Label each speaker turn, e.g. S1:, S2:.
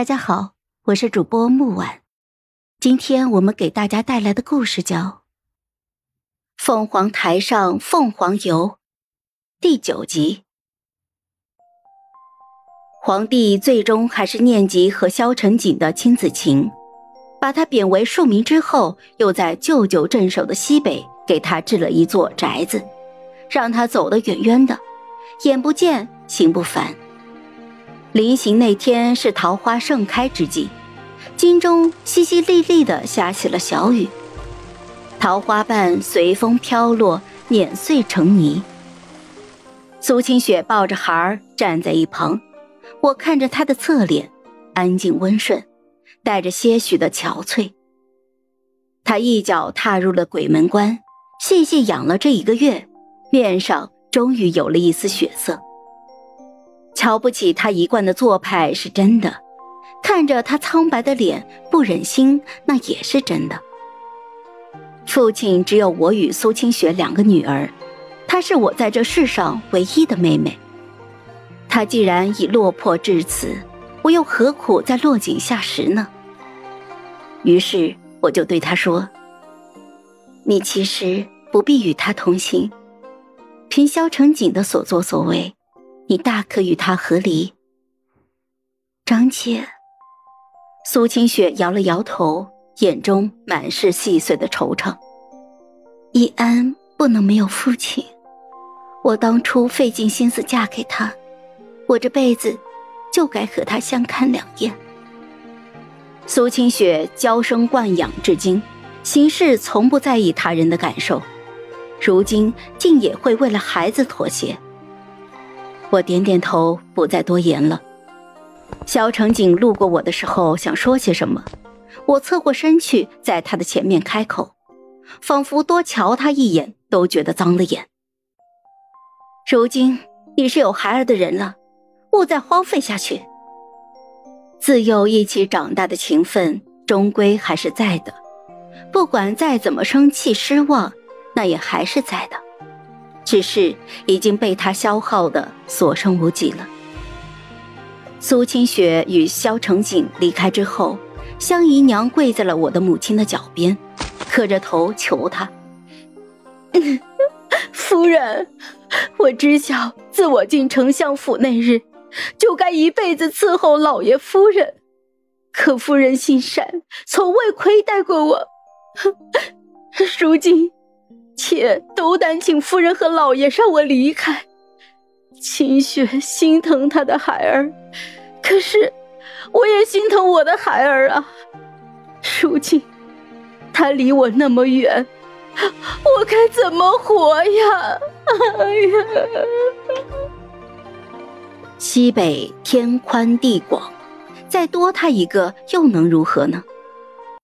S1: 大家好，我是主播木婉，今天我们给大家带来的故事叫《凤凰台上凤凰游》第九集。皇帝最终还是念及和萧晨景的亲子情，把他贬为庶民之后，又在舅舅镇守的西北给他置了一座宅子，让他走得远远的，眼不见心不烦。临行那天是桃花盛开之际，京中淅淅沥沥的下起了小雨，桃花瓣随风飘落，碾碎成泥。苏清雪抱着孩儿站在一旁，我看着她的侧脸，安静温顺，带着些许的憔悴。她一脚踏入了鬼门关，细细养了这一个月，面上终于有了一丝血色。瞧不起他一贯的做派是真的，看着他苍白的脸不忍心那也是真的。父亲只有我与苏清雪两个女儿，她是我在这世上唯一的妹妹。她既然已落魄至此，我又何苦再落井下石呢？于是我就对他说：“你其实不必与他同行，凭萧成景的所作所为。”你大可与他和离，张姐。苏清雪摇了摇头，眼中满是细碎的惆怅。易安不能没有父亲，我当初费尽心思嫁给他，我这辈子就该和他相看两厌。苏清雪娇生惯养至今，行事从不在意他人的感受，如今竟也会为了孩子妥协。我点点头，不再多言了。萧成景路过我的时候，想说些什么，我侧过身去，在他的前面开口，仿佛多瞧他一眼都觉得脏了眼。如今你是有孩儿的人了，勿再荒废下去。自幼一起长大的情分，终归还是在的，不管再怎么生气失望，那也还是在的。只是已经被他消耗的所剩无几了。苏清雪与萧成景离开之后，香姨娘跪在了我的母亲的脚边，磕着头求她：“夫人，我知晓自我进丞相府那日，就该一辈子伺候老爷夫人。可夫人心善，从未亏待过我。如今……”妾斗胆请夫人和老爷让我离开。秦雪心疼她的孩儿，可是我也心疼我的孩儿啊。如今他离我那么远，我该怎么活呀？哎呀！西北天宽地广，再多他一个又能如何呢？